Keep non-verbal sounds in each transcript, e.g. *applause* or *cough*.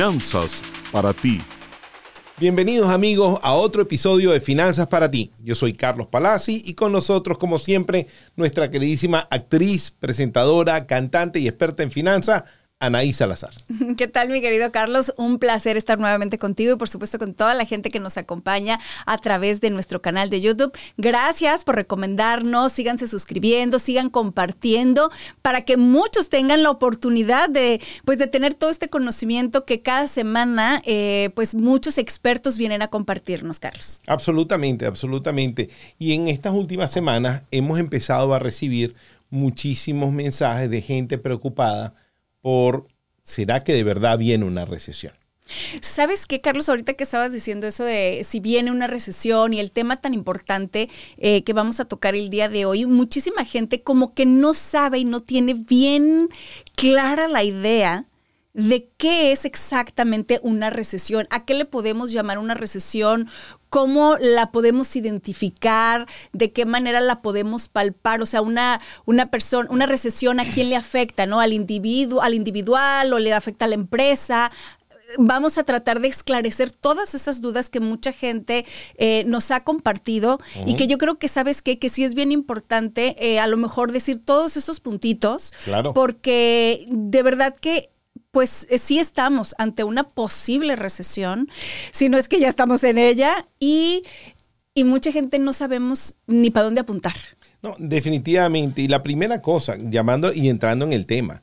Finanzas para ti. Bienvenidos amigos a otro episodio de Finanzas para ti. Yo soy Carlos Palazzi y con nosotros, como siempre, nuestra queridísima actriz, presentadora, cantante y experta en finanzas, Anaí Salazar. *laughs* ¿Qué tal, mi querido Carlos? Un placer estar nuevamente contigo y, por supuesto, con toda la gente que nos acompaña a través de nuestro canal de YouTube. Gracias por recomendarnos, síganse suscribiendo, sigan compartiendo para que muchos tengan la oportunidad de, pues, de tener todo este conocimiento que cada semana, eh, pues, muchos expertos vienen a compartirnos, Carlos. Absolutamente, absolutamente. Y en estas últimas semanas hemos empezado a recibir muchísimos mensajes de gente preocupada por, ¿será que de verdad viene una recesión? ¿Sabes qué, Carlos? Ahorita que estabas diciendo eso de si viene una recesión y el tema tan importante eh, que vamos a tocar el día de hoy, muchísima gente como que no sabe y no tiene bien clara la idea de qué es exactamente una recesión, a qué le podemos llamar una recesión, cómo la podemos identificar, de qué manera la podemos palpar, o sea, una, una persona, una recesión a quién le afecta, ¿no? Al individuo, al individual o le afecta a la empresa, vamos a tratar de esclarecer todas esas dudas que mucha gente eh, nos ha compartido y que yo creo que sabes qué? que sí es bien importante eh, a lo mejor decir todos esos puntitos, Claro. porque de verdad que pues eh, sí estamos ante una posible recesión, si no es que ya estamos en ella y, y mucha gente no sabemos ni para dónde apuntar. No, definitivamente. Y la primera cosa, llamando y entrando en el tema,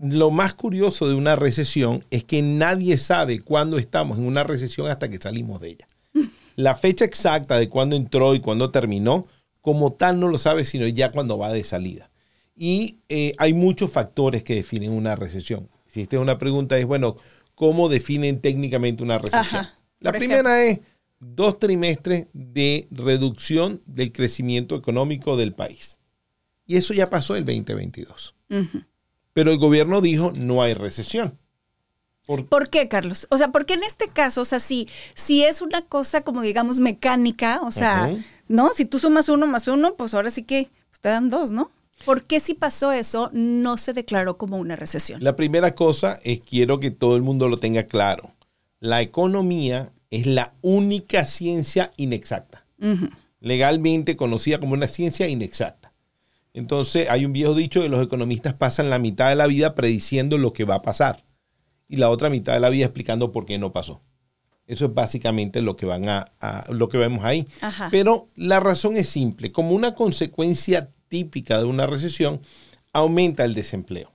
lo más curioso de una recesión es que nadie sabe cuándo estamos en una recesión hasta que salimos de ella. *laughs* La fecha exacta de cuándo entró y cuándo terminó, como tal no lo sabe, sino ya cuando va de salida. Y eh, hay muchos factores que definen una recesión. Si esta es una pregunta, es bueno, ¿cómo definen técnicamente una recesión? Ajá, La primera es dos trimestres de reducción del crecimiento económico del país. Y eso ya pasó el 2022. Pero el gobierno dijo no hay recesión. Por- ¿Por qué, Carlos? O sea, porque en este caso, o sea, si, si es una cosa como digamos mecánica, o sea. ¿no? Si tú sumas uno más uno, pues ahora sí que pues, te dan dos, ¿no? ¿Por qué si pasó eso no se declaró como una recesión? La primera cosa es quiero que todo el mundo lo tenga claro. La economía es la única ciencia inexacta. Legalmente conocida como una ciencia inexacta. Entonces hay un viejo dicho que los economistas pasan la mitad de la vida prediciendo lo que va a pasar y la otra mitad de la vida explicando por qué no pasó. Eso es básicamente lo que van a, a- lo que vemos ahí. Ajá. Pero la razón es simple. Como una consecuencia típica de una recesión, aumenta el desempleo.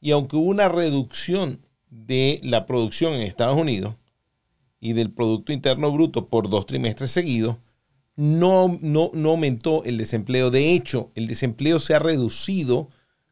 Y aunque hubo una reducción de la producción en Estados Unidos y del Producto Interno Bruto por dos trimestres seguidos, no, no, no aumentó el desempleo. De hecho, el desempleo se ha reducido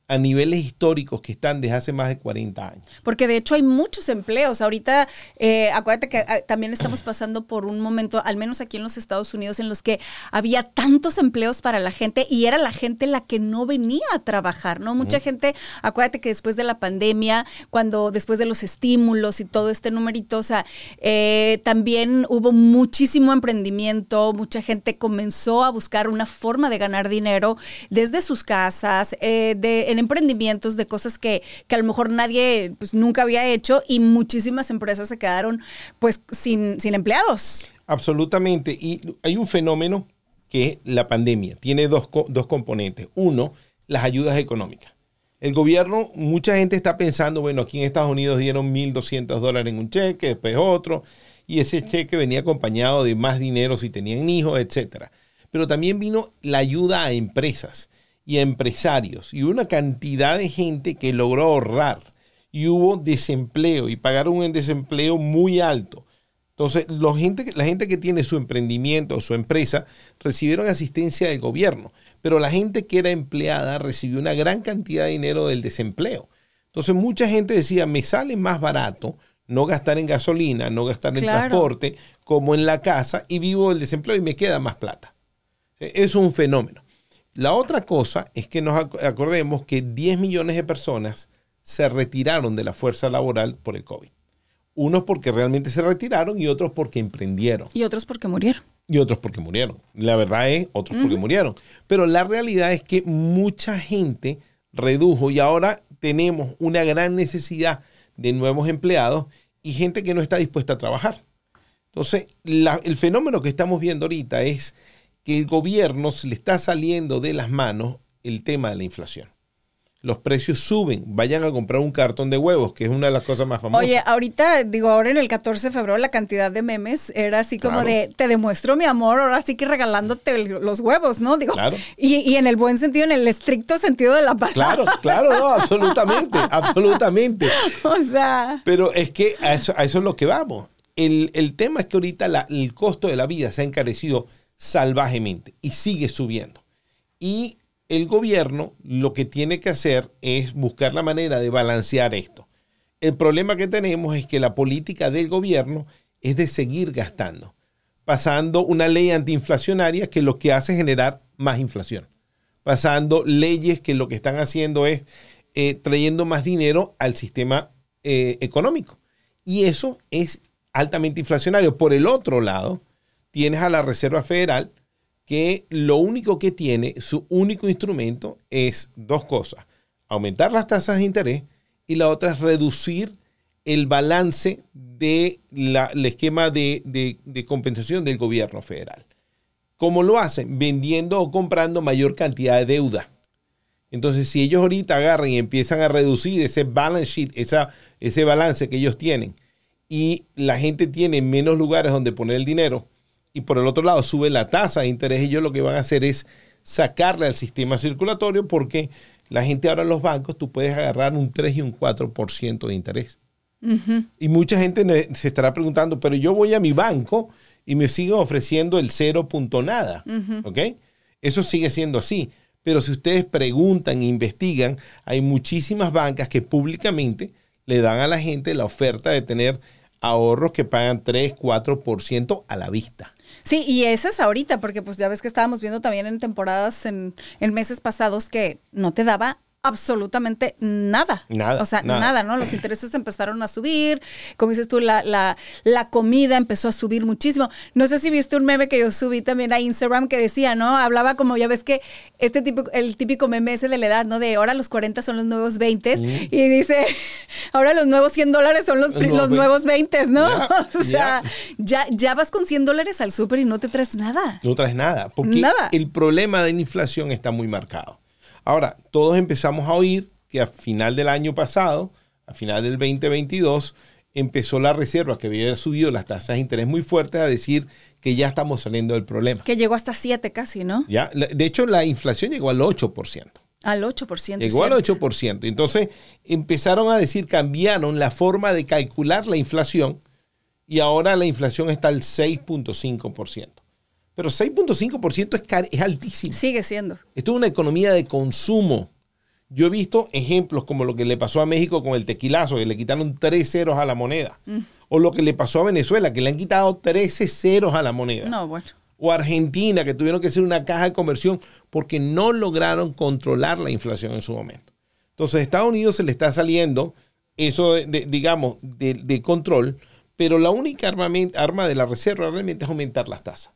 a niveles históricos que están desde hace más de 40 años. Porque de hecho hay muchos empleos. Ahorita, eh, acuérdate que ah, también estamos pasando por un momento, al menos aquí en los Estados Unidos, en los que había tantos empleos para la gente y era la gente la que no venía a trabajar, ¿no? Mucha gente, acuérdate que después de la pandemia, cuando después de los estímulos y todo este numerito, o sea, eh, también hubo muchísimo emprendimiento, mucha gente comenzó a buscar una forma de ganar dinero desde sus casas, eh, de, en emprendimientos, de cosas que, que a lo mejor nadie pues, nunca había hecho y muchísimas empresas se quedaron pues sin, sin empleados. Absolutamente. Y hay un fenómeno que es la pandemia. Tiene dos, dos componentes. Uno, las ayudas económicas. El gobierno, mucha gente está pensando, bueno, aquí en Estados Unidos dieron 1.200 dólares en un cheque, después otro, y ese cheque venía acompañado de más dinero si tenían hijos, etcétera. Pero también vino la ayuda a empresas y a empresarios y una cantidad de gente que logró ahorrar y hubo desempleo y pagaron un desempleo muy alto. Entonces, la gente, la gente que tiene su emprendimiento o su empresa recibieron asistencia del gobierno, pero la gente que era empleada recibió una gran cantidad de dinero del desempleo. Entonces, mucha gente decía, me sale más barato no gastar en gasolina, no gastar en Claro. transporte, como en la casa, y vivo el desempleo y me queda más plata. Es un fenómeno. La otra cosa es que nos ac- acordemos que 10 millones de personas se retiraron de la fuerza laboral por el COVID. Unos porque realmente se retiraron y otros porque emprendieron. Y otros porque murieron. Y otros porque murieron. La verdad es, otros porque murieron. Pero la realidad es que mucha gente redujo y ahora tenemos una gran necesidad de nuevos empleados y gente que no está dispuesta a trabajar. Entonces, la- el fenómeno que estamos viendo ahorita es que el gobierno se le está saliendo de las manos el tema de la inflación. Los precios suben, vayan a comprar un cartón de huevos, que es una de las cosas más famosas. Oye, ahorita, digo, ahora en el 14 de febrero la cantidad de memes era así como Claro. de, te demuestro mi amor, ahora sí que regalándote el- los huevos, ¿no? Digo, Claro. y, y en el buen sentido, en el estricto sentido de la palabra. Claro, claro, no, absolutamente, *laughs* absolutamente. O sea, Pero es que a eso, a eso es lo que vamos. El, el tema es que ahorita la- el costo de la vida se ha encarecido salvajemente y sigue subiendo. Y el gobierno lo que tiene que hacer es buscar la manera de balancear esto. El problema que tenemos es que la política del gobierno es de seguir gastando, pasando una ley antiinflacionaria que lo que hace es generar más inflación, pasando leyes que lo que están haciendo es eh, trayendo más dinero al sistema eh, económico. Y eso es altamente inflacionario. Por el otro lado, tienes a la Reserva Federal que lo único que tiene, su único instrumento es dos cosas. Aumentar las tasas de interés y la otra es reducir el balance del esquema de, de- de compensación del gobierno federal. ¿Cómo lo hacen? Vendiendo o comprando mayor cantidad de deuda. Entonces, si ellos ahorita agarran y empiezan a reducir ese balance sheet, esa, ese balance que ellos tienen, y la gente tiene menos lugares donde poner el dinero, y por el otro lado sube la tasa de interés, ellos lo que van a hacer es sacarle al sistema circulatorio porque la gente ahora en los bancos, tú puedes agarrar un 3 y un 4% de interés. Y mucha gente se estará preguntando, pero yo voy a mi banco y me siguen ofreciendo el cero punto nada. ¿Ok? Eso sigue siendo así. Pero si ustedes preguntan e investigan, hay muchísimas bancas que públicamente le dan a la gente la oferta de tener ahorros que pagan 3, 4% a la vista. Sí, y eso es ahorita, porque pues ya ves que estábamos viendo también en temporadas, en, en meses pasados, que no te daba absolutamente nada. Nada, O sea, nada. nada, ¿no? Los intereses empezaron a subir, como dices tú, la, la, la comida empezó a subir muchísimo. No sé si viste un meme que yo subí también a Instagram que decía, ¿no? Hablaba como, ya ves que este tipo, el típico meme ese de la edad, ¿no? De ahora los 40 son los nuevos 20 y dice, *laughs* ahora los nuevos 100 dólares son los, Los nuevos los 20. nuevos 20, ¿no? *laughs* O sea, ya. ya, ya vas con 100 dólares al súper y no te traes nada. No traes nada, porque Nada. el problema de la inflación está muy marcado. Ahora, todos empezamos a oír que a final del año pasado, a final del 2022, empezó la reserva que había subido las tasas de interés muy fuertes a decir que ya estamos saliendo del problema. Que llegó hasta 7 casi, ¿no? Ya, de hecho, la inflación llegó al 8%. Al 8%. Llegó al ¿cierto? 8%. Entonces empezaron a decir, cambiaron la forma de calcular la inflación y ahora la inflación está al 6.5%. Pero 6.5% es, es altísimo. Sigue siendo. Esto es una economía de consumo. Yo he visto ejemplos como lo que le pasó a México con el tequilazo, que le quitaron tres ceros a la moneda. O lo que le pasó a Venezuela, que le han quitado 13 ceros a la moneda No, bueno. o Argentina, que tuvieron que hacer una caja de conversión porque no lograron controlar la inflación en su momento. Entonces, a Estados Unidos se le está saliendo eso, de, de- digamos, de, de control, pero la única arma de la reserva realmente es aumentar las tasas.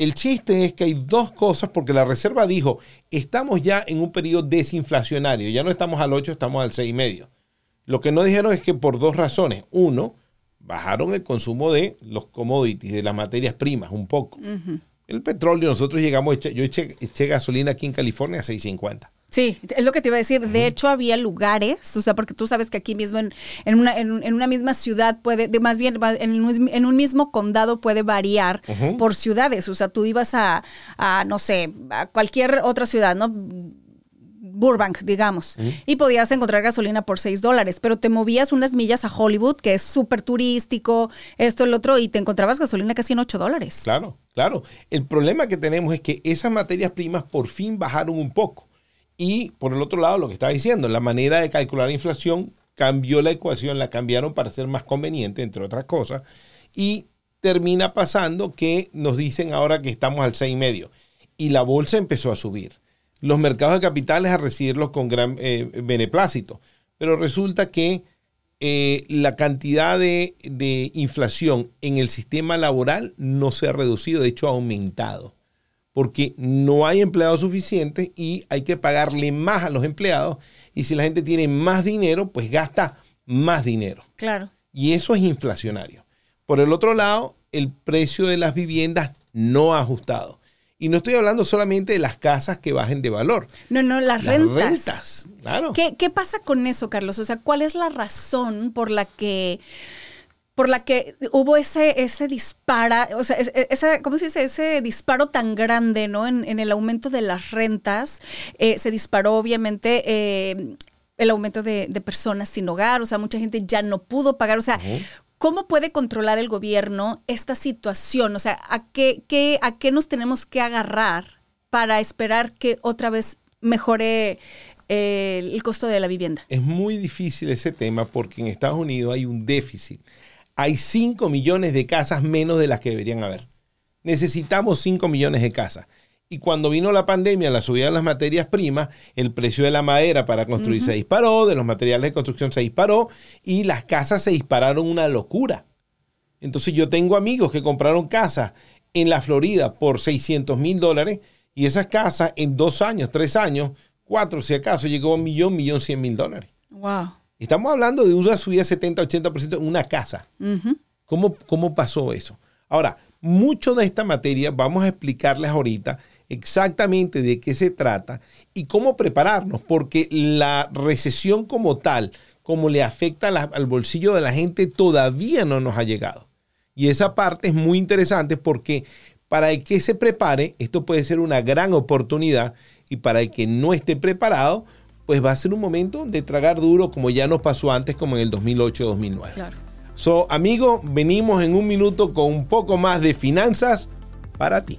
El chiste es que hay dos cosas, porque la reserva dijo, estamos ya en un periodo desinflacionario, ya no estamos al 8, estamos al 6,5. Lo que no dijeron es que por dos razones. Uno, bajaron el consumo de los commodities, de las materias primas, un poco. El petróleo, nosotros llegamos, yo eché, eché gasolina aquí en California a 6.50. Sí, es lo que te iba a decir. De hecho, había lugares, o sea, porque tú sabes que aquí mismo en, en una, en, en una misma ciudad puede, de más bien en un, en un mismo condado puede variar por ciudades. O sea, tú ibas a, a, no sé, a cualquier otra ciudad, ¿no? Burbank, digamos, y podías encontrar gasolina por 6 dólares, pero te movías unas millas a Hollywood, que es súper turístico, esto, el otro, y te encontrabas gasolina casi en 8 dólares. Claro, claro. El problema que tenemos es que esas materias primas por fin bajaron un poco. Y por el otro lado, lo que estaba diciendo, la manera de calcular la inflación cambió la ecuación, la cambiaron para ser más conveniente, entre otras cosas. Y termina pasando que nos dicen ahora que estamos al 6,5. Y la bolsa empezó a subir. Los mercados de capitales a recibirlos con gran eh, beneplácito. Pero resulta que eh, la cantidad de, de inflación en el sistema laboral no se ha reducido, de hecho ha aumentado, porque no hay empleados suficientes y hay que pagarle más a los empleados y si la gente tiene más dinero, pues gasta más dinero. Claro. Y eso es inflacionario. Por el otro lado, el precio de las viviendas no ha ajustado. Y no estoy hablando solamente de las casas que bajen de valor. No, no, las, Las rentas. rentas, claro. ¿Qué, qué pasa con eso, Carlos? O sea, ¿cuál es la razón por la que por la que hubo ese, ese dispara, o sea, es- esa, ¿cómo se dice? Ese disparo tan grande, ¿no? En, en el aumento de las rentas. Eh, se disparó, obviamente, eh, el aumento de, de personas sin hogar. O sea, mucha gente ya no pudo pagar. O sea, ¿cómo puede controlar el gobierno esta situación? O sea, ¿a qué, qué, ¿a qué nos tenemos que agarrar para esperar que otra vez mejore eh, el costo de la vivienda? Es muy difícil ese tema porque en Estados Unidos hay un déficit. Hay 5 millones de casas menos de las que deberían haber. Necesitamos 5 millones de casas. Y cuando vino la pandemia, la subida de las materias primas, el precio de la madera para construir se disparó, de los materiales de construcción se disparó y las casas se dispararon una locura. Entonces yo tengo amigos que compraron casas en la Florida por 600 mil dólares y esas casas en dos años, tres años, cuatro si acaso, llegó a un millón, millón cien mil dólares. Wow. Estamos hablando de una subida 70-80% en una casa. ¿Cómo, ¿Cómo pasó eso? Ahora, mucho de esta materia vamos a explicarles ahorita exactamente de qué se trata y cómo prepararnos, porque la recesión como tal, como le afecta la- al bolsillo de la gente, todavía no nos ha llegado. Y esa parte es muy interesante porque para el que se prepare, esto puede ser una gran oportunidad y para el que no esté preparado, pues va a ser un momento de tragar duro como ya nos pasó antes, como en el 2008-2009. Claro. So, amigo, venimos en un minuto con un poco más de finanzas para ti.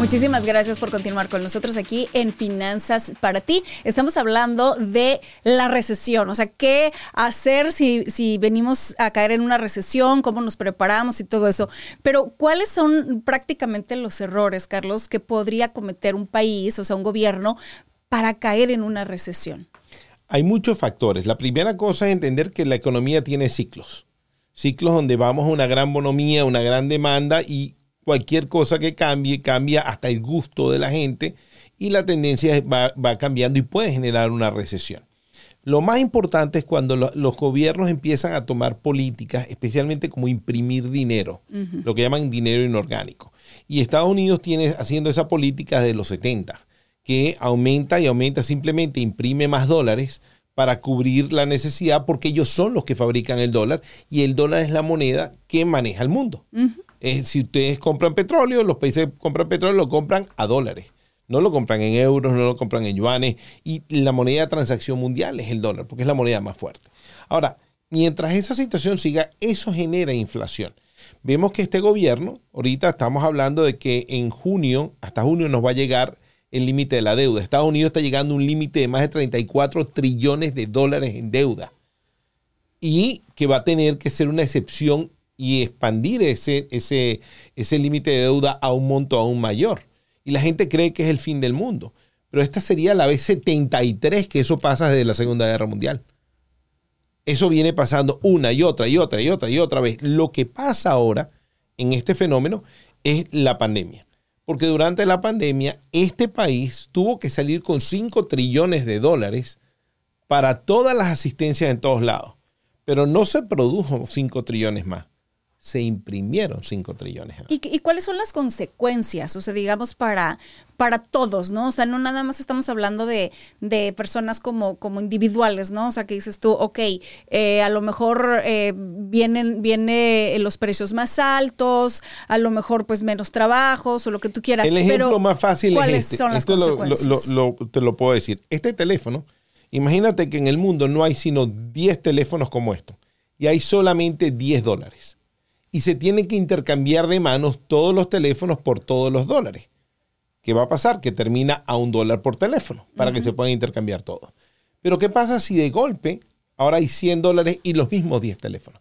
Muchísimas gracias por continuar con nosotros aquí en Finanzas para ti. Estamos hablando de la recesión, o sea, qué hacer si, si venimos a caer en una recesión, cómo nos preparamos y todo eso. Pero, ¿cuáles son prácticamente los errores, Carlos, que podría cometer un país, o sea, un gobierno, para caer en una recesión? Hay muchos factores. La primera cosa es entender que la economía tiene ciclos. Ciclos donde vamos a una gran bonomía, una gran demanda y cualquier cosa que cambie, cambia hasta el gusto de la gente y la tendencia va, va cambiando y puede generar una recesión. Lo más importante es cuando lo- los gobiernos empiezan a tomar políticas, especialmente como imprimir dinero, lo que llaman dinero inorgánico. Y Estados Unidos tiene haciendo esa política desde los 70, que aumenta y aumenta, simplemente imprime más dólares para cubrir la necesidad, porque ellos son los que fabrican el dólar y el dólar es la moneda que maneja el mundo. Eh, si ustedes compran petróleo, los países que compran petróleo lo compran a dólares. No lo compran en euros, no lo compran en yuanes. Y la moneda de transacción mundial es el dólar, porque es la moneda más fuerte. Ahora, mientras esa situación siga, eso genera inflación. Vemos que este gobierno, ahorita estamos hablando de que en junio, hasta junio nos va a llegar el límite de la deuda. Estados Unidos está llegando a un límite de más de 34 trillones de dólares en deuda y que va a tener que ser una excepción y expandir ese, ese, ese límite de deuda a un monto aún mayor. Y la gente cree que es el fin del mundo. Pero esta sería la vez 73 que eso pasa desde la Segunda Guerra Mundial. Eso viene pasando una y otra y otra y otra y otra vez. Lo que pasa ahora en este fenómeno es la pandemia. Porque durante la pandemia este país tuvo que salir con 5 trillones de dólares para todas las asistencias en todos lados. Pero no se produjo 5 trillones más. Se imprimieron 5 trillones. ¿Y, y cuáles son las consecuencias? O sea, digamos, para, para todos, ¿no? O sea, no nada más estamos hablando de, de personas como, como individuales, ¿no? O sea, que dices tú, ok, eh, a lo mejor eh, vienen viene los precios más altos, a lo mejor pues menos trabajos o lo que tú quieras. El ejemplo pero más fácil ¿cuáles es este. son las Esto lo- consecuencias? lo- lo- te lo puedo decir. Este teléfono, imagínate que en el mundo no hay sino 10 teléfonos como esto. Y hay solamente 10 dólares. Y se tienen que intercambiar de manos todos los teléfonos por todos los dólares. ¿Qué va a pasar? Que termina a un dólar por teléfono para que se puedan intercambiar todo. Pero ¿qué pasa si de golpe ahora hay 100 dólares y los mismos 10 teléfonos?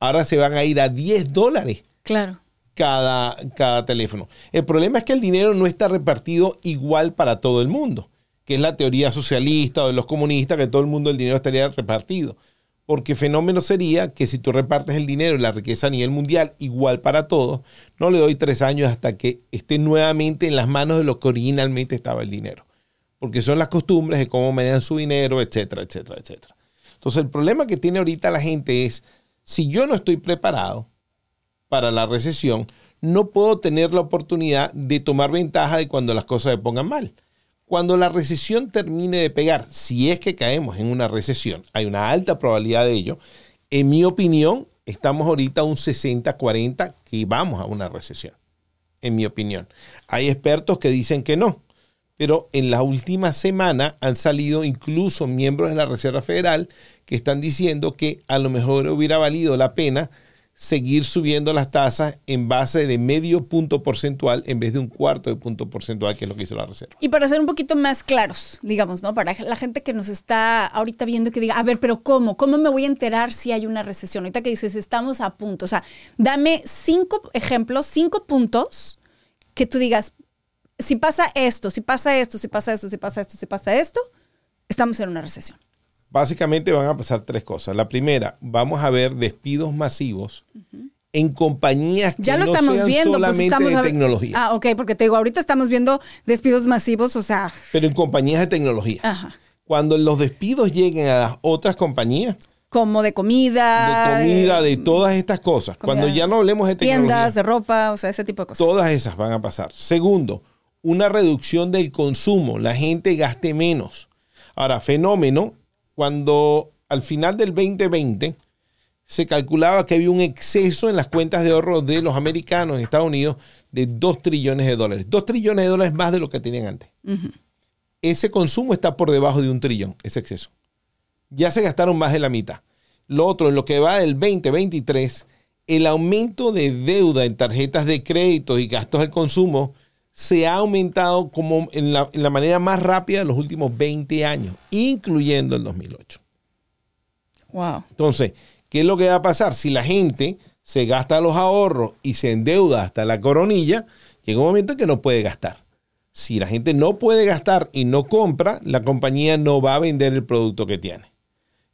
Ahora se van a ir a 10 dólares Claro. cada, cada teléfono. El problema es que el dinero no está repartido igual para todo el mundo, que es la teoría socialista o de los comunistas, que todo el mundo el dinero estaría repartido. Porque fenómeno sería que si tú repartes el dinero y la riqueza a nivel mundial igual para todos, no le doy tres años hasta que esté nuevamente en las manos de lo que originalmente estaba el dinero. Porque son las costumbres de cómo manejan su dinero, etcétera, etcétera, etcétera. Entonces el problema que tiene ahorita la gente es, si yo no estoy preparado para la recesión, no puedo tener la oportunidad de tomar ventaja de cuando las cosas se pongan mal. Cuando la recesión termine de pegar, si es que caemos en una recesión, hay una alta probabilidad de ello, en mi opinión, estamos ahorita un 60-40 que vamos a una recesión, en mi opinión. Hay expertos que dicen que no, pero en la última semana han salido incluso miembros de la Reserva Federal que están diciendo que a lo mejor hubiera valido la pena seguir subiendo las tasas en base de medio punto porcentual en vez de un cuarto de punto porcentual, que es lo que hizo la Reserva. Y para ser un poquito más claros, digamos, ¿no? Para la gente que nos está ahorita viendo que diga, a ver, pero ¿cómo? ¿Cómo me voy a enterar si hay una recesión? Ahorita que dices, estamos a punto. O sea, dame cinco ejemplos, cinco puntos que tú digas, si pasa esto, si pasa esto, si pasa esto, si pasa esto, si pasa esto, estamos en una recesión. Básicamente van a pasar tres cosas. La primera, vamos a ver despidos masivos en compañías que Ya lo no estamos sean viendo. pues solamente estamos de tecnología, Ah, ok, porque te digo, ahorita estamos viendo despidos masivos, o sea, pero en compañías de tecnología. ajá, Cuando los despidos lleguen a las otras compañías, como de comida. de comida, eh, de todas estas cosas, comida, cuando ya no hablemos de tecnología, tiendas, de ropa, o sea, ese tipo de cosas. todas esas van a pasar. Segundo, una reducción del consumo, la gente gaste menos. Ahora, fenómeno, cuando al final del 2020 se calculaba que había un exceso en las cuentas de ahorro de los americanos en Estados Unidos de 2 trillones de dólares. 2 trillones de dólares más de lo que tenían antes. Ese consumo está por debajo de un trillón, ese exceso. Ya se gastaron más de la mitad. Lo otro, en lo que va del 2023, el aumento de deuda en tarjetas de crédito y gastos del consumo se ha aumentado como en la, en la manera más rápida de los últimos 20 años, incluyendo el 2008. Wow. Entonces, ¿qué es lo que va a pasar? Si la gente se gasta los ahorros y se endeuda hasta la coronilla, llega un momento en que no puede gastar. Si la gente no puede gastar y no compra, la compañía no va a vender el producto que tiene.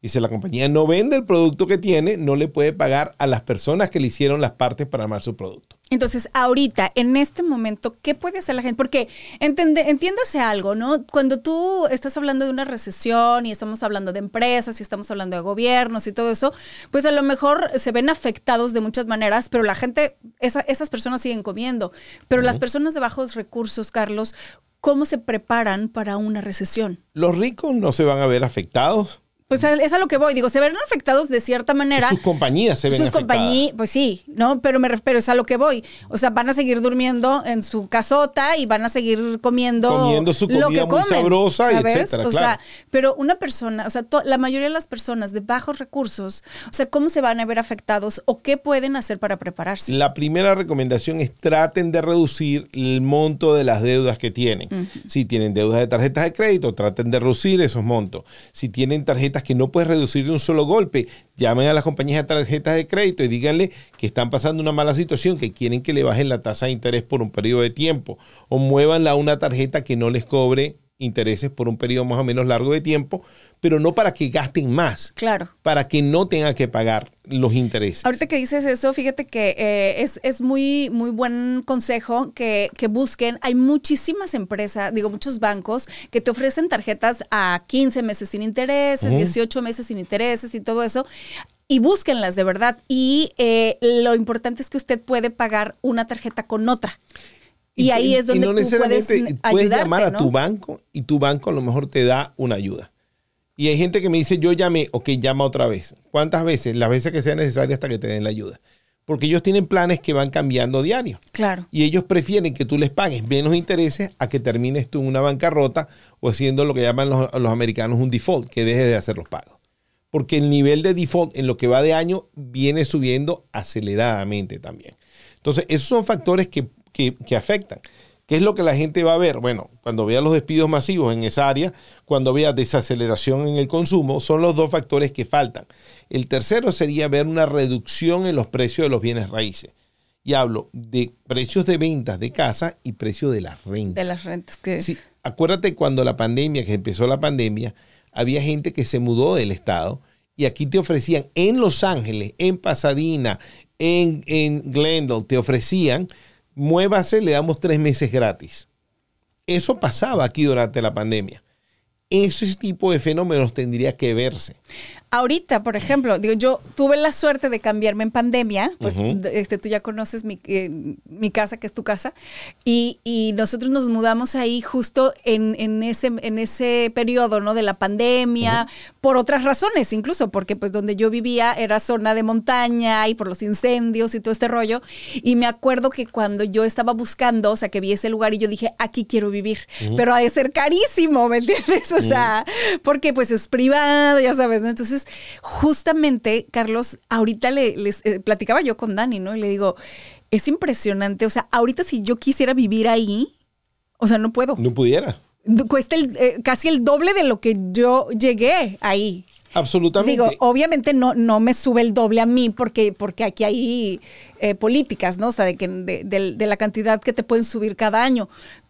Y si la compañía no vende el producto que tiene, no le puede pagar a las personas que le hicieron las partes para armar su producto. Entonces, ahorita, en este momento, ¿qué puede hacer la gente? Porque entende, entiéndase algo, ¿no? Cuando tú estás hablando de una recesión y estamos hablando de empresas y estamos hablando de gobiernos y todo eso, pues a lo mejor se ven afectados de muchas maneras, pero la gente, esa- esas personas siguen comiendo. Pero las personas de bajos recursos, Carlos, ¿cómo se preparan para una recesión? Los ricos no se van a ver afectados. Pues es a lo que voy, digo, se verán afectados de cierta manera. Sus compañías se ven sus compañías, pues sí, ¿no? Pero me refiero, es a lo que voy. O sea, van a seguir durmiendo en su casota y van a seguir comiendo, Comiendo su lo comida que muy comen, sabrosa y ¿sabes? etcétera, O claro. sea, pero una persona, o sea, la mayoría de las personas de bajos recursos, o sea, ¿cómo se van a ver afectados o qué pueden hacer para prepararse? La primera recomendación es traten de reducir el monto de las deudas que tienen. Si tienen deudas de tarjetas de crédito, traten de reducir esos montos. Si tienen tarjetas que no puedes reducir de un solo golpe, llamen a las compañías de tarjetas de crédito y díganle que están pasando una mala situación, que quieren que le bajen la tasa de interés por un periodo de tiempo o muévanla a una tarjeta que no les cobre intereses por un periodo más o menos largo de tiempo, pero no para que gasten más, Claro. para que no tengan que pagar los intereses. Ahorita que dices eso, fíjate que eh, es, es muy, muy buen consejo que, que busquen. Hay muchísimas empresas, digo, muchos bancos que te ofrecen tarjetas a 15 meses sin intereses, 18 meses sin intereses y todo eso. Y búsquenlas de verdad. Y eh, lo importante es que usted puede pagar una tarjeta con otra. Y, ahí es donde no tú puedes, necesariamente puedes llamar a ¿no? tu banco y tu banco a lo mejor te da una ayuda. Y hay gente que me dice, yo llamé, ok, llama otra vez. ¿Cuántas veces? Las veces que sea necesaria hasta que te den la ayuda. Porque ellos tienen planes que van cambiando diario. Claro. Y ellos prefieren que tú les pagues menos intereses a que termines tú en una bancarrota o haciendo lo que llaman los, los americanos un default, que dejes de hacer los pagos. Porque el nivel de default en lo que va de año viene subiendo aceleradamente también. Entonces, esos son factores que, que- que afectan. ¿Qué es lo que la gente va a ver? Bueno, cuando vea los despidos masivos en esa área, cuando vea desaceleración en el consumo, son los dos factores que faltan. El tercero sería ver una reducción en los precios de los bienes raíces. Y hablo de precios de ventas de casa y precios de las rentas. De las rentas que... Sí, acuérdate cuando la pandemia, que empezó la pandemia, había gente que se mudó del estado y aquí te ofrecían en Los Ángeles, en Pasadena, en, en Glendale, te ofrecían, muévase, le damos tres meses gratis. Eso pasaba aquí durante la pandemia. Ese tipo de fenómenos tendría que verse. Ahorita, por ejemplo, digo, yo tuve la suerte de cambiarme en pandemia, pues este, tú ya conoces mi, eh, mi, casa, que es tu casa, y, y nosotros nos mudamos ahí justo en, en, ese, en ese periodo, ¿no? De la pandemia, por otras razones, incluso porque pues donde yo vivía era zona de montaña y por los incendios y todo este rollo, y me acuerdo que cuando yo estaba buscando, o sea, que vi ese lugar y yo dije, aquí quiero vivir, pero ha de ser carísimo, ¿me entiendes? *laughs* O sea, porque pues es privado, ya sabes, ¿no? Entonces, justamente, Carlos, ahorita le, les eh, platicaba yo con Dani, ¿no? Y le digo, es impresionante, o sea, ahorita si yo quisiera vivir ahí, o sea, no puedo. No pudiera. Cuesta eh, casi el doble de lo que yo llegué ahí. Absolutamente. Digo, obviamente no, no me sube el doble a mí porque, porque aquí hay eh, políticas, ¿no? O sea, de, que, de, de, la cantidad que te pueden subir cada año.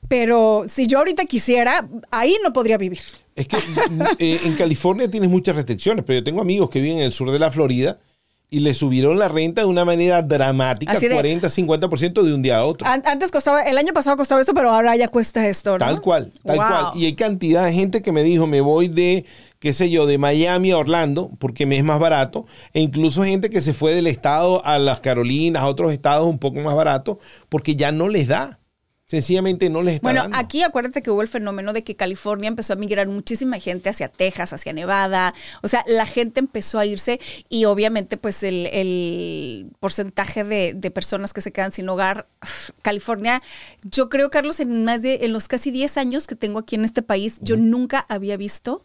Pero si yo ahorita quisiera, ahí no podría vivir. Es que *laughs* eh, en California tienes muchas restricciones, pero yo tengo amigos que viven en el sur de la Florida y le subieron la renta de una manera dramática, 40, 50% de un día a otro. Antes costaba, el año pasado costaba eso, pero ahora ya cuesta esto, ¿no? Tal cual, tal cual. Y hay cantidad de gente que me dijo, me voy de, qué sé yo, de Miami a Orlando, porque me es más barato, e incluso gente que se fue del estado a las Carolinas, a otros estados un poco más baratos, porque ya no les da sencillamente no les está bueno, aquí acuérdate que hubo el fenómeno de que California empezó a migrar muchísima gente hacia Texas, hacia Nevada. O sea, la gente empezó a irse y obviamente pues el, porcentaje de, de, personas que se quedan sin hogar, California, yo creo, Carlos, en más de, en los casi 10 años que tengo aquí en este país, yo nunca había visto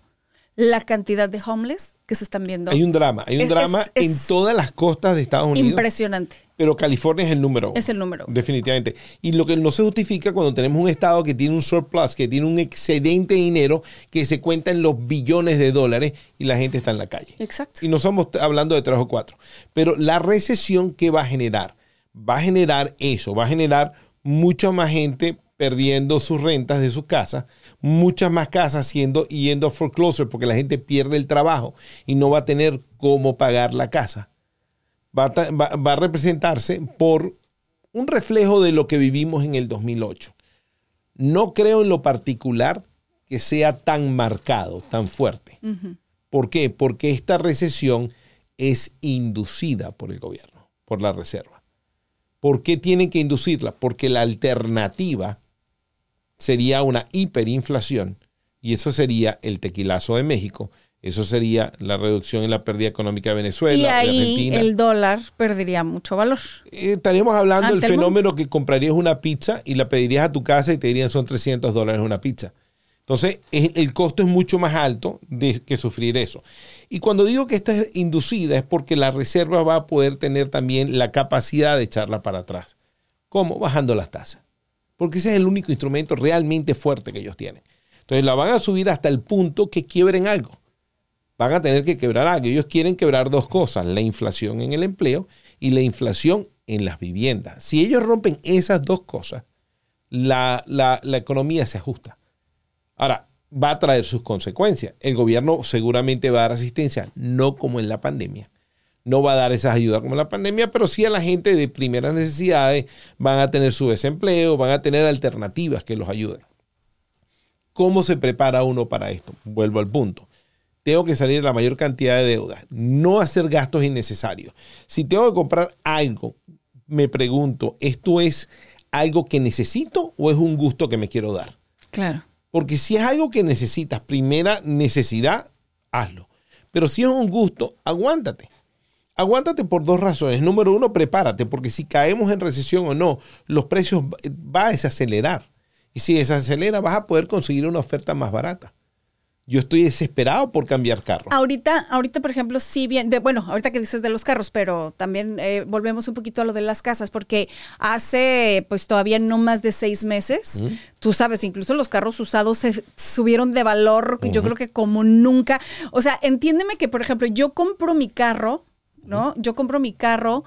la cantidad de homeless que se están viendo. Hay un drama, hay un drama en todas las costas de Estados Unidos. Impresionante. Pero California es el número Es el número Definitivamente. Y lo que no se justifica cuando tenemos un estado que tiene un surplus, que tiene un excedente de dinero que se cuenta en los billones de dólares y la gente está en la calle. Exacto. Y no estamos hablando de tres o cuatro. Pero la recesión, ¿qué va a generar? Va a generar eso, va a generar mucha más gente perdiendo sus rentas de sus casas, muchas más casas siendo yendo a foreclosure porque la gente pierde el trabajo y no va a tener cómo pagar la casa. Va a, va a representarse por un reflejo de lo que vivimos en el 2008. No creo en lo particular que sea tan marcado, tan fuerte. ¿Por qué? Porque esta recesión es inducida por el gobierno, por la Reserva. ¿Por qué tienen que inducirla? Porque la alternativa sería una hiperinflación y eso sería el tequilazo de México. Eso sería la reducción en la pérdida económica de Venezuela, y ahí de Argentina. El dólar perdería mucho valor. Eh, estaríamos hablando del fenómeno que comprarías una pizza y la pedirías a tu casa y te dirían son 300 dólares una pizza. Entonces, el costo es mucho más alto de que sufrir eso. Y cuando digo que esta es inducida es porque la reserva va a poder tener también la capacidad de echarla para atrás. ¿Cómo? Bajando las tasas porque ese es el único instrumento realmente fuerte que ellos tienen. Entonces la van a subir hasta el punto que quiebren algo. Van a tener que quebrar algo. Ellos quieren quebrar dos cosas, la inflación en el empleo y la inflación en las viviendas. Si ellos rompen esas dos cosas, la, la, la economía se ajusta. Ahora, va a traer sus consecuencias. El gobierno seguramente va a dar asistencia, no como en la pandemia, no va a dar esas ayudas como la pandemia, pero sí a la gente de primeras necesidades van a tener su desempleo, van a tener alternativas que los ayuden. ¿Cómo se prepara uno para esto? Vuelvo al punto. Tengo que salir la mayor cantidad de deudas, no hacer gastos innecesarios. Si tengo que comprar algo, me pregunto, ¿esto es algo que necesito o es un gusto que me quiero dar? Claro. Porque si es algo que necesitas, primera necesidad, hazlo. Pero si es un gusto, aguántate aguántate por dos razones. Número uno, prepárate, porque si caemos en recesión o no, los precios va a desacelerar. Y si desacelera, vas a poder conseguir una oferta más barata. yo estoy desesperado por cambiar carro. Ahorita, ahorita, por ejemplo, sí bien, de, bueno, ahorita que dices de los carros, pero también eh, volvemos un poquito a lo de las casas, porque hace pues todavía no más de seis meses, tú sabes, incluso los carros usados se subieron de valor, yo creo que como nunca. O sea, entiéndeme que, por ejemplo, yo compro mi carro, ¿no? Yo compro mi carro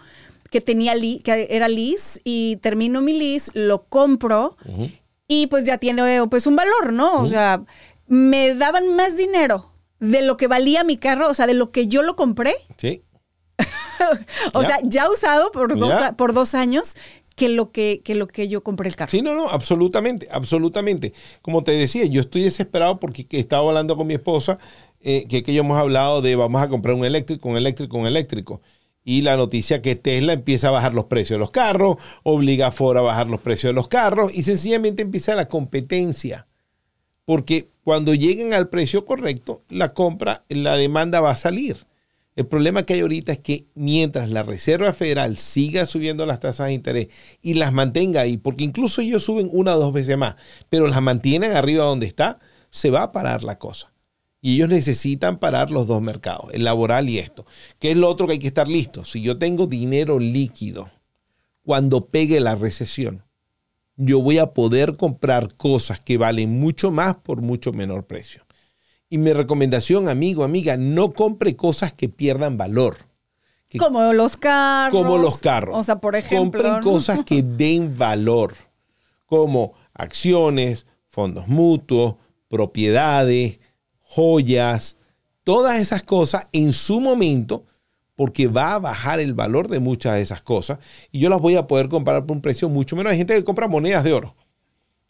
que tenía li, que era lease y termino mi lease, lo compro y pues ya tiene pues un valor, ¿no? O sea, me daban más dinero de lo que valía mi carro, o sea, de lo que yo lo compré. Sí. *laughs* o Ya. sea, ya usado por dos, Ya. por dos años que lo que, que lo que yo compré el carro. Sí, no, no, absolutamente, absolutamente. Como te decía, yo estoy desesperado porque que estaba hablando con mi esposa, eh, que, que ya hemos hablado de vamos a comprar un eléctrico, un eléctrico, un eléctrico. Y la noticia que Tesla empieza a bajar los precios de los carros, obliga a Ford a bajar los precios de los carros y sencillamente empieza la competencia. Porque cuando lleguen al precio correcto, la compra, la demanda va a salir. El problema que hay ahorita es que mientras la Reserva Federal siga subiendo las tasas de interés y las mantenga ahí, porque incluso ellos suben una o dos veces más, pero las mantienen arriba donde está, se va a parar la cosa. Y ellos necesitan parar los dos mercados, el laboral y esto. ¿Qué es lo otro que hay que estar listo? Si yo tengo dinero líquido, cuando pegue la recesión, yo voy a poder comprar cosas que valen mucho más por mucho menor precio. Y mi recomendación, amigo, amiga, no compre cosas que pierdan valor. Que- Como los carros. como los carros. O sea, por ejemplo. Compren cosas que *laughs* den valor, como acciones, fondos mutuos, propiedades, joyas, todas esas cosas en su momento, porque va a bajar el valor de muchas de esas cosas y yo las voy a poder comprar por un precio mucho menor. Hay gente que compra monedas de oro.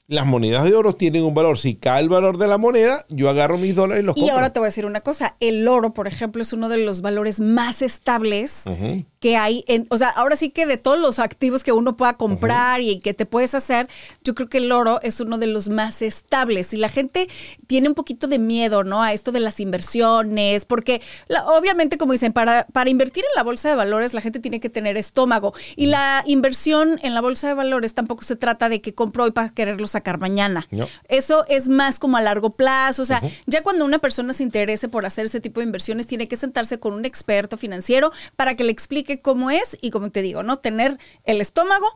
Las monedas de oro tienen un valor. Si cae el valor de la moneda, yo agarro mis dólares y los Y compro. ahora te voy a decir una cosa, el oro, por ejemplo, es uno de los valores más estables Ujú. Que hay, en, o sea, ahora sí que de todos los activos que uno pueda comprar y que te puedes hacer, yo creo que el oro es uno de los más estables. Y la gente tiene un poquito de miedo, ¿no? A esto de las inversiones, porque la- obviamente, como dicen, para, para invertir en la bolsa de valores, la gente tiene que tener estómago. Y la inversión en la bolsa de valores tampoco se trata de que compro hoy para quererlo sacar mañana. No. Eso es más como a largo plazo. O sea, ya cuando una persona se interese por hacer ese tipo de inversiones, tiene que sentarse con un experto financiero para que le explique cómo es y, como te digo, ¿no? Tener el estómago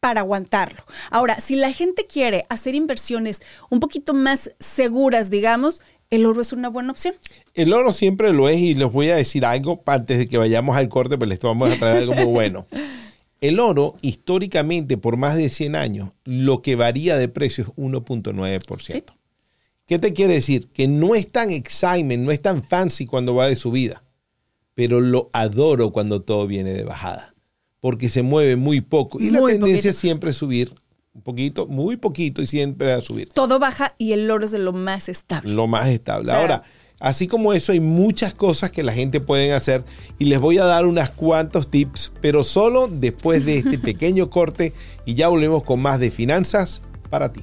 para aguantarlo. Ahora, si la gente quiere hacer inversiones un poquito más seguras, digamos, el oro es una buena opción. El oro siempre lo es y les voy a decir algo antes de que vayamos al corte, pues les vamos a traer algo muy bueno. *laughs* El oro, históricamente, por más de 100 años, lo que varía de precio es 1.9%. Sí. ¿Qué te quiere decir? Que no es tan excitement, no es tan fancy cuando va de subida, pero lo adoro cuando todo viene de bajada, porque se mueve muy poco y la tendencia poquito. siempre es subir un poquito, muy poquito y siempre a subir Todo baja y el oro es de lo más estable. lo más estable. O sea- Ahora, así como eso, hay muchas cosas que la gente puede hacer y les voy a dar unas cuantos tips, pero solo después de este *laughs* pequeño corte y ya volvemos con más de finanzas para ti.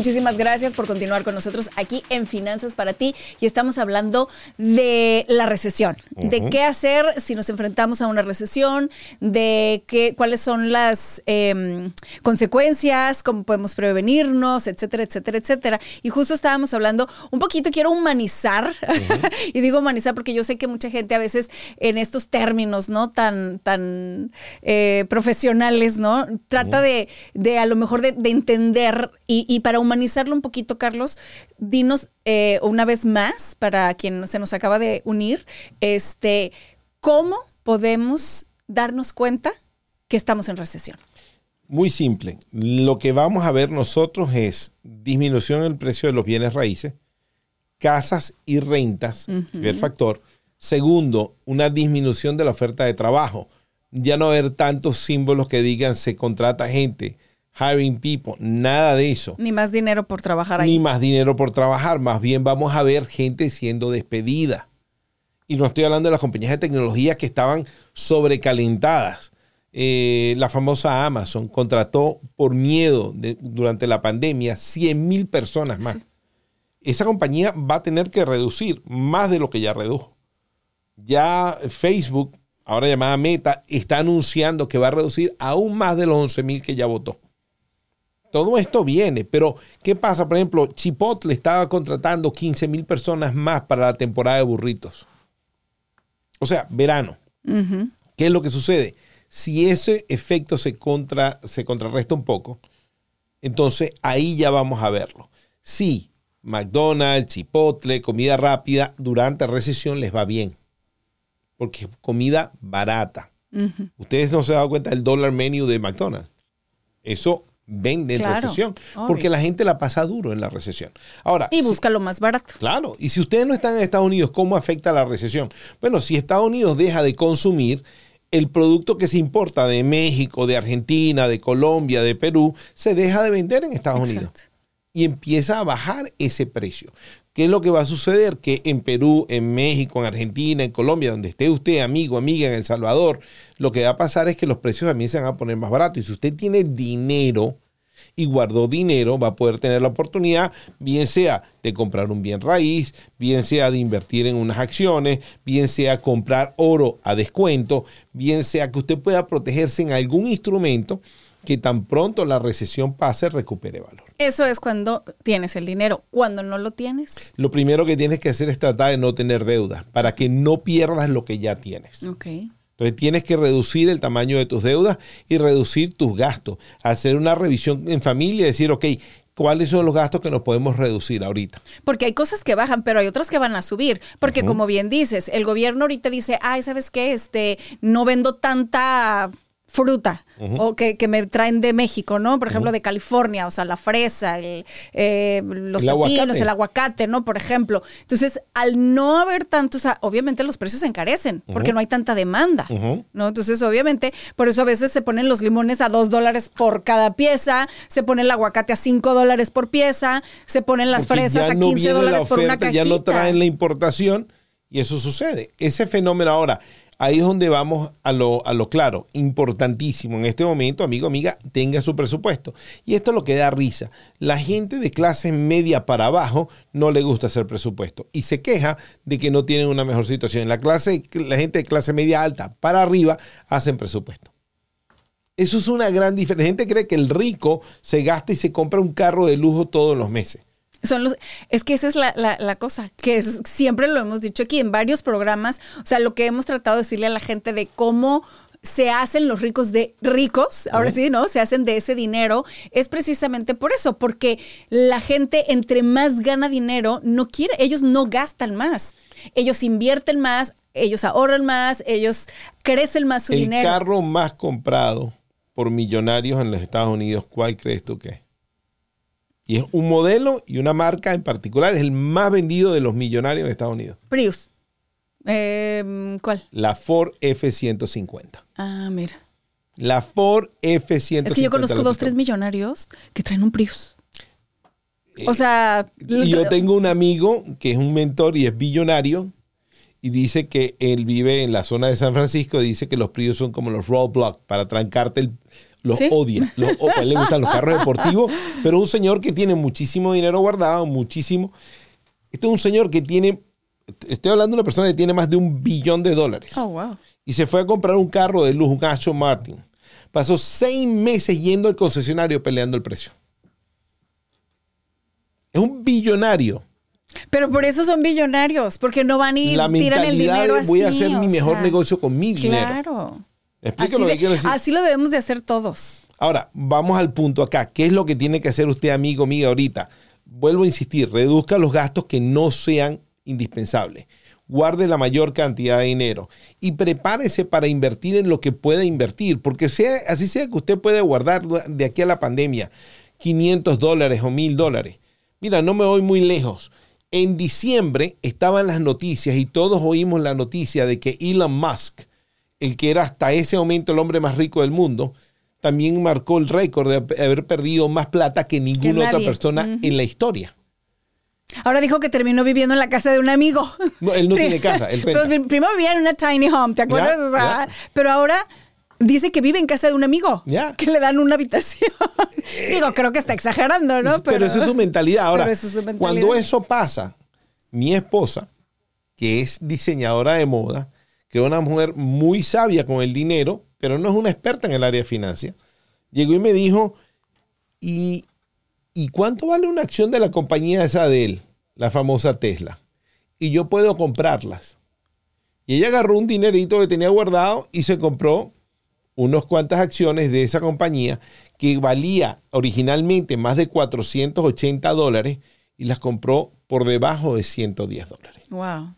Muchísimas gracias por continuar con nosotros aquí en Finanzas para ti. Y estamos hablando de la recesión, de qué hacer si nos enfrentamos a una recesión, de qué, cuáles son las em, consecuencias, cómo podemos prevenirnos, etcétera, etcétera, etcétera. Y justo estábamos hablando un poquito, quiero humanizar, *laughs* y digo humanizar porque yo sé que mucha gente a veces en estos términos, ¿no? Tan, tan eh, profesionales, ¿no? Trata de, de a lo mejor de, de entender y, y para humanizarlo un poquito, Carlos, dinos eh, una vez más, para quien se nos acaba de unir, este, ¿cómo podemos darnos cuenta que estamos en recesión? Muy simple. Lo que vamos a ver nosotros es disminución en el precio de los bienes raíces, casas y rentas, primer factor. Segundo, una disminución de la oferta de trabajo. Ya no haber tantos símbolos que digan se contrata gente, hiring people, nada de eso. Ni más dinero por trabajar ahí. Ni más dinero por trabajar, más bien vamos a ver gente siendo despedida. Y no estoy hablando de las compañías de tecnología que estaban sobrecalentadas. Eh, la famosa Amazon contrató por miedo de- durante la pandemia 100 mil personas más. Esa compañía va a tener que reducir más de lo que ya redujo. Ya Facebook, ahora llamada Meta, está anunciando que va a reducir aún más de los 11 mil que ya votó. Todo esto viene, pero ¿qué pasa? Por ejemplo, Chipotle estaba contratando 15 mil personas más para la temporada de burritos. O sea, verano. ¿Qué es lo que sucede? Si ese efecto se, contra, se contrarresta un poco, entonces ahí ya vamos a verlo. Si McDonald's, Chipotle, comida rápida, durante recesión les va bien. Porque es comida barata. Ustedes no se han dado cuenta del dólar menu de McDonald's. Eso vende en Claro, recesión. obvio. Porque la gente la pasa duro en la recesión. Ahora, Y si- busca lo más barato. Claro, y si ustedes no están en Estados Unidos, ¿cómo afecta la recesión? Bueno, si Estados Unidos deja de consumir, el producto que se importa de México, de Argentina, de Colombia, de Perú, se deja de vender en Estados Unidos y empieza a bajar ese precio. ¿Qué es lo que va a suceder? Que en Perú, en México, en Argentina, en Colombia, donde esté usted, amigo, amiga, en El Salvador, lo que va a pasar es que los precios también se van a poner más baratos. Y si usted tiene dinero y guardó dinero, va a poder tener la oportunidad, bien sea de comprar un bien raíz, bien sea de invertir en unas acciones, bien sea comprar oro a descuento, bien sea que usted pueda protegerse en algún instrumento que tan pronto la recesión pase recupere valor. Eso es cuando tienes el dinero. Cuando no lo tienes. Lo primero que tienes que hacer es tratar de no tener deudas para que no pierdas lo que ya tienes. Ok. Entonces tienes que reducir el tamaño de tus deudas y reducir tus gastos. Hacer una revisión en familia y decir, ok, ¿cuáles son los gastos que nos podemos reducir ahorita? Porque hay cosas que bajan, pero hay otras que van a subir. Porque como bien dices, el gobierno ahorita dice, ay, ¿sabes qué? Este, no vendo tanta fruta o que, que me traen de México, ¿no? Por ejemplo, de California, o sea, la fresa, el, eh, los El pepinos, aguacate. el aguacate, ¿no? Por ejemplo. Entonces, al no haber tanto, o sea, obviamente los precios se encarecen porque no hay tanta demanda. ¿no? Entonces, obviamente, por eso a veces se ponen los limones a dos dólares por cada pieza, se pone el aguacate a cinco dólares por pieza, se ponen las Porque fresas a no 15 viene la dólares por una oferta, cajita. ya no traen la importación y eso sucede. Ese fenómeno ahora, ahí es donde vamos a lo, a lo claro, importantísimo. En este momento, amigo, amiga, tenga su presupuesto. Y esto es lo que da risa. La gente de clase media para abajo no le gusta hacer presupuesto y se queja de que no tienen una mejor situación. La, clase, la gente de clase media alta para arriba hacen presupuesto. Eso es una gran diferencia. La gente cree que el rico se gasta y se compra un carro de lujo todos los meses. Son los, es que esa es la, la- la cosa, que es- siempre lo hemos dicho aquí en varios programas, o sea, lo que hemos tratado de decirle a la gente de cómo se hacen los ricos de ricos, ahora sí, ¿no? Se hacen de ese dinero, es precisamente por eso, porque la gente entre más gana dinero, no quiere, ellos no gastan más, ellos invierten más, ellos ahorran más, ellos crecen más su el dinero. carro más comprado por millonarios en los Estados Unidos, ¿cuál crees tú que es? Y es un modelo y una marca en particular, es el más vendido de los millonarios en Estados Unidos. Prius. Eh, ¿Cuál? La Ford F-150. Ah, mira. La Ford F-150. Es que yo conozco dos, tres millonarios que traen un Prius. O sea, Y yo tengo un amigo que es un mentor y es billonario y dice que él vive en la zona de San Francisco y dice que los Prius son como los roadblocks para trancarte el... Los ¿Sí? odia. Los, a él le gustan los carros deportivos, pero un señor que tiene muchísimo dinero guardado, muchísimo. Este es un señor que tiene, estoy hablando de una persona que tiene más de un billón de dólares Oh, wow. y se fue a comprar un carro de lujo, un Aston Martin. Pasó seis meses yendo al concesionario peleando el precio. Es un billonario. Pero por eso son billonarios, porque no van y La tiran el dinero de voy a así, hacer mi mejor sea, negocio con mi dinero. Claro. ¿Explico Así, lo que de- quiero decir? así lo debemos de hacer todos. Ahora, vamos al punto acá. ¿Qué es lo que tiene que hacer usted, amigo, amiga, ahorita? Vuelvo a insistir, reduzca los gastos que no sean indispensables. Guarde la mayor cantidad de dinero y prepárese para invertir en lo que pueda invertir, porque sea, así sea que usted puede guardar de aquí a la pandemia 500 dólares o 1000 dólares. Mira, no me voy muy lejos. En diciembre estaban las noticias y todos oímos la noticia de que Elon Musk el que era hasta ese momento el hombre más rico del mundo, también marcó el récord de haber perdido más plata que ninguna otra persona en la historia. Ahora dijo que terminó viviendo en la casa de un amigo. No, él no *laughs* tiene casa, él Pero primero vivía en una tiny home, ¿te acuerdas? O sea. Pero ahora dice que vive en casa de un amigo. Ya. Que le dan una habitación. Digo, creo que está exagerando, ¿no? pero, eso es su mentalidad. Ahora, pero eso es su mentalidad. cuando eso pasa, mi esposa, que es diseñadora de moda, que es una mujer muy sabia con el dinero, pero no es una experta en el área de finanzas, llegó y me dijo, ¿y, ¿y cuánto vale una acción de la compañía esa de él, la famosa Tesla? Y yo puedo comprarlas. Y ella agarró un dinerito que tenía guardado y se compró unas cuantas acciones de esa compañía que valía originalmente más de 480 dólares y las compró por debajo de 110 dólares. Wow.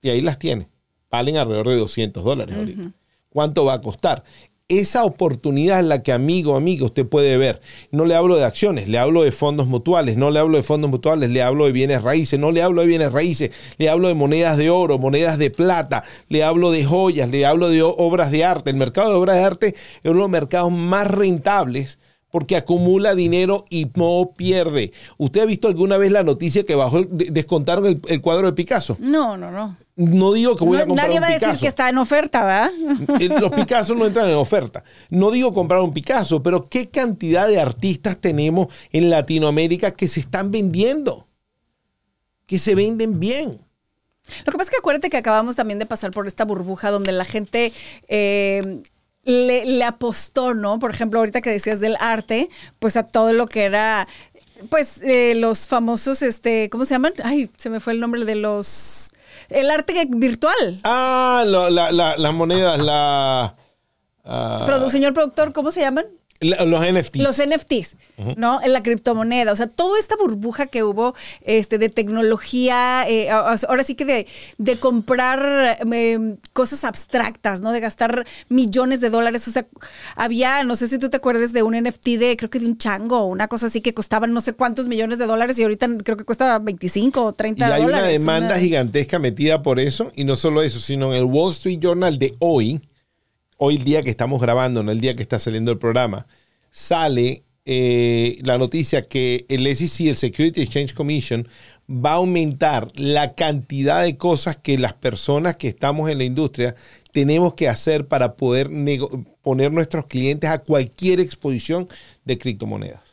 Y ahí las tiene. Valen alrededor de 200 dólares ahorita. ¿Cuánto va a costar? Esa oportunidad es la que amigo, amigo, usted puede ver. No le hablo de acciones, le hablo de fondos mutuales, no le hablo de fondos mutuales, le hablo de bienes raíces, no le hablo de bienes raíces, le hablo de monedas de oro, monedas de plata, le hablo de joyas, le hablo de obras de arte. El mercado de obras de arte es uno de los mercados más rentables porque acumula dinero y no pierde. ¿Usted ha visto alguna vez la noticia que bajó, descontaron el, el cuadro de Picasso? No, no, no. No digo que voy a comprar nadie un va a decir que está en oferta, ¿verdad? Eh, Los Picasso no entran en oferta. No digo comprar un Picasso, pero ¿qué cantidad de artistas tenemos en Latinoamérica que se están vendiendo? Que se venden bien. Lo que pasa es que acuérdate que acabamos también de pasar por esta burbuja donde la gente eh, le, le apostó, ¿no? Por ejemplo, ahorita que decías del arte, pues a todo lo que era, pues eh, los famosos, este, ¿cómo se llaman? Ay, se me fue el nombre de los... El arte virtual. Ah, lo- la- la- las monedas, la, ah, Produ- señor productor, ¿cómo se llaman? Los NFTs. Los NFTs, ¿no? En la criptomoneda. O sea, toda esta burbuja que hubo este, de tecnología, eh, ahora sí que de, de comprar eh, cosas abstractas, ¿no? De gastar millones de dólares. O sea, había, no sé si tú te acuerdas de un NFT de, creo que de un chango, una cosa así que costaban no sé cuántos millones de dólares y ahorita creo que cuesta 25 o 30 y hay dólares. una demanda una- gigantesca metida por eso, y no solo eso, sino en el Wall Street Journal de hoy, hoy el día que estamos grabando, no el día que está saliendo el programa, sale eh, la noticia que el SEC, el Security Exchange Commission, va a aumentar la cantidad de cosas que las personas que estamos en la industria tenemos que hacer para poder poner nuestros clientes a cualquier exposición de criptomonedas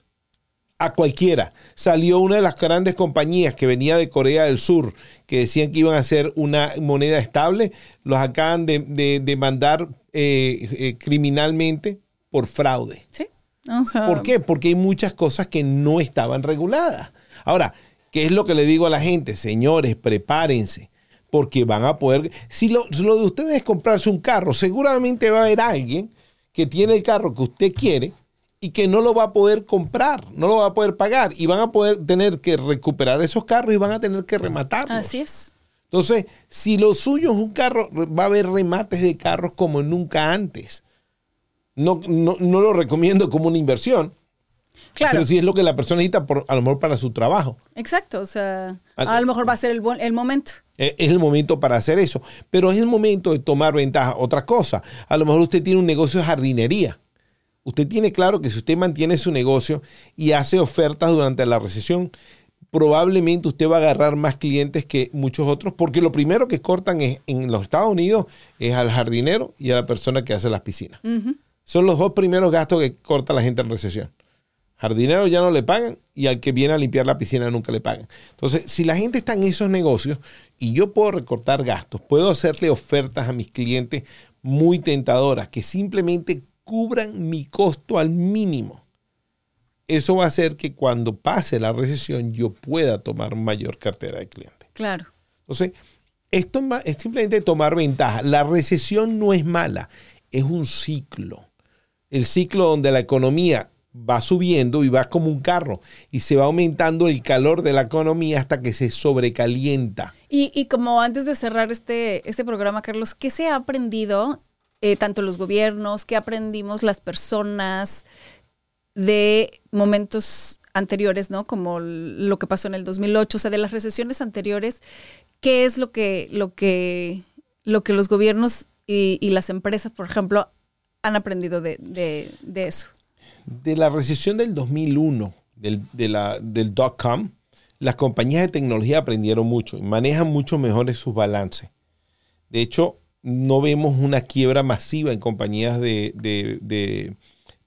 a cualquiera. Salió una de las grandes compañías que venía de Corea del Sur, que decían que iban a hacer una moneda estable, los acaban de, de- de mandar eh, eh, criminalmente por fraude. Sí. O sea, ¿Por qué? Porque hay muchas cosas que no estaban reguladas. Ahora, ¿qué es lo que le digo a la gente? Señores, prepárense. Porque van a poder. Si lo, si lo de ustedes es comprarse un carro, seguramente va a haber alguien que tiene el carro que usted quiere y que no lo va a poder comprar, no lo va a poder pagar y van a poder tener que recuperar esos carros y van a tener que rematarlos. Así es. Entonces, si lo suyo es un carro, va a haber remates de carros como nunca antes. No, no, no lo recomiendo como una inversión, Claro. pero sí es lo que la persona necesita, por, a lo mejor para su trabajo. Exacto. O sea, a lo mejor va a ser el, momento. Eh, Es el momento para hacer eso. Pero es el momento de tomar ventaja. Otra cosa, a lo mejor usted tiene un negocio de jardinería. Usted tiene claro que si usted mantiene su negocio y hace ofertas durante la recesión, probablemente usted va a agarrar más clientes que muchos otros, porque lo primero que cortan es, en los Estados Unidos es al jardinero y a la persona que hace las piscinas. Son los dos primeros gastos que corta la gente en recesión. Jardinero ya no le pagan y al que viene a limpiar la piscina nunca le pagan. Entonces, si la gente está en esos negocios y yo puedo recortar gastos, puedo hacerle ofertas a mis clientes muy tentadoras que simplemente cubran mi costo al mínimo. Eso va a hacer que cuando pase la recesión yo pueda tomar mayor cartera de clientes. Claro. Entonces, esto es simplemente tomar ventaja. La recesión no es mala, es un ciclo. El ciclo donde la economía va subiendo y va como un carro y se va aumentando el calor de la economía hasta que se sobrecalienta. Y, y como antes de cerrar este, este programa, Carlos, ¿qué se ha aprendido, eh, tanto los gobiernos, qué aprendimos las personas de momentos anteriores, ¿no? Como lo que pasó en el 2008, o sea, de las recesiones anteriores, ¿qué es lo que, lo que, lo que los gobiernos y, y las empresas, por ejemplo, han aprendido de, de, eso? De la recesión del 2001, del, de la, del dot-com, las compañías de tecnología aprendieron mucho y manejan mucho mejor sus balances. De hecho, no vemos una quiebra masiva en compañías de, de, de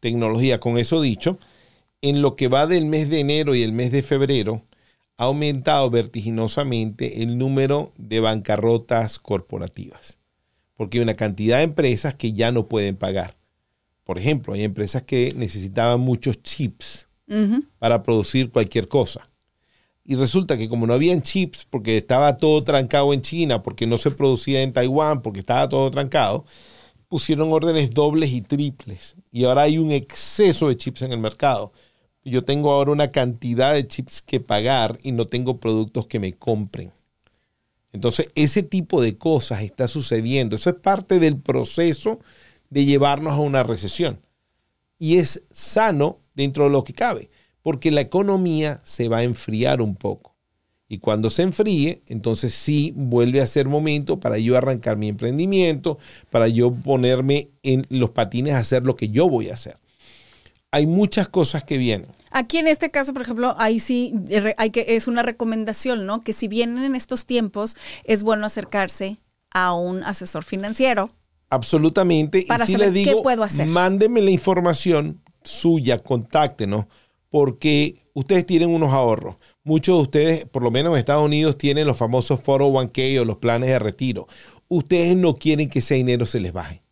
tecnología. Con eso dicho, en lo que va del mes de enero y el mes de febrero, ha aumentado vertiginosamente el número de bancarrotas corporativas, porque hay una cantidad de empresas que ya no pueden pagar. Por ejemplo, hay empresas que necesitaban muchos chips para producir cualquier cosa. Y resulta que como no habían chips, porque estaba todo trancado en China, porque no se producía en Taiwán, porque estaba todo trancado, pusieron órdenes dobles y triples. Y ahora hay un exceso de chips en el mercado. Yo tengo ahora una cantidad de chips que pagar y no tengo productos que me compren. Entonces, ese tipo de cosas está sucediendo. Eso es parte del proceso de llevarnos a una recesión. Y es sano dentro de lo que cabe, porque la economía se va a enfriar un poco. Y cuando se enfríe, entonces sí vuelve a ser momento para yo arrancar mi emprendimiento, para yo ponerme en los patines a hacer lo que yo voy a hacer. Hay muchas cosas que vienen. Aquí en este caso, por ejemplo, ahí sí hay que, es una recomendación, ¿no? Que si vienen en estos tiempos, es bueno acercarse a un asesor financiero. Absolutamente. Para y si saber le digo, qué puedo hacer. mándeme la información suya, contáctenos, porque ustedes tienen unos ahorros. Muchos de ustedes, por lo menos en Estados Unidos, tienen los famosos 401k o los planes de retiro. Ustedes no quieren que ese dinero se les baje.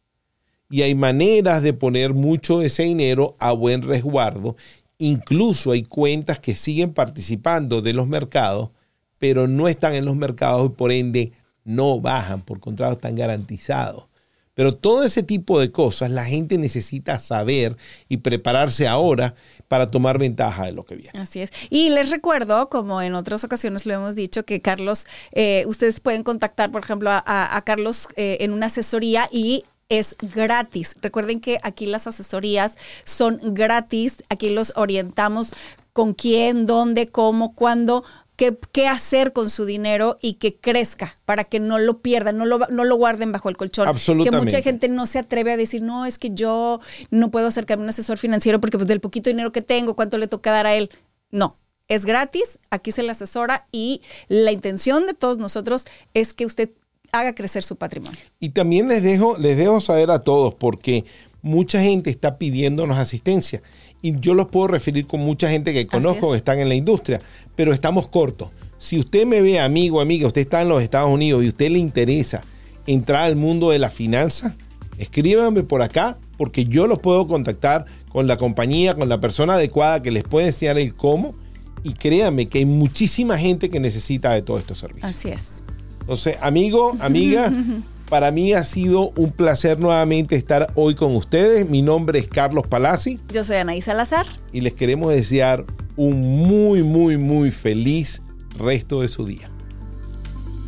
Y hay maneras de poner mucho de ese dinero a buen resguardo. Incluso hay cuentas que siguen participando de los mercados, pero no están en los mercados y por ende no bajan por contratos tan garantizados. Pero todo ese tipo de cosas la gente necesita saber y prepararse ahora para tomar ventaja de lo que viene. Así es. Y les recuerdo, como en otras ocasiones lo hemos dicho, que Carlos, eh, ustedes pueden contactar, por ejemplo, a, Carlos eh, en una asesoría y es gratis. Recuerden que aquí las asesorías son gratis. Aquí los orientamos con quién, dónde, cómo, cuándo. Qué, qué, hacer con su dinero y que crezca para que no lo pierdan, no lo, no lo guarden bajo el colchón. Absolutamente. Que mucha gente no se atreve a decir, no, es que yo no puedo acercarme a un asesor financiero porque pues del poquito dinero que tengo, ¿cuánto le toca dar a él? No, es gratis, aquí se le asesora y la intención de todos nosotros es que usted haga crecer su patrimonio. Y también les dejo, les dejo saber a todos, porque mucha gente está pidiéndonos asistencia. Y yo los puedo referir con mucha gente que conozco que están en la industria, pero estamos cortos. Si usted me ve, amigo, amiga, usted está en los Estados Unidos y usted le interesa entrar al mundo de la finanza, escríbanme por acá, porque yo los puedo contactar con la compañía, con la persona adecuada que les puede enseñar el cómo. Y créanme que hay muchísima gente que necesita de todos estos servicios. Así es. Entonces, amigo, amiga, *laughs* para mí ha sido un placer nuevamente estar hoy con ustedes. Mi nombre es Carlos Palazzi. Yo soy Anaí Salazar. Y les queremos desear un muy, muy, muy feliz resto de su día.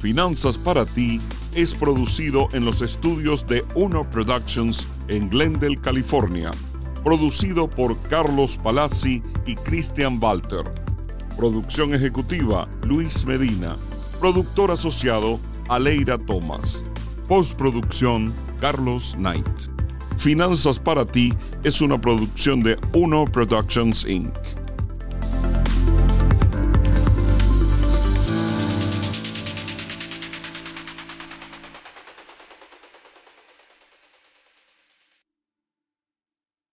Finanzas para ti es producido en los estudios de Uno Productions en Glendale, California. Producido por Carlos Palazzi y Christian Walter. Producción ejecutiva Luis Medina. Productor asociado, Aleira Thomas. Postproducción, Carlos Knight. Finanzas para ti es una producción de Uno Productions Inc.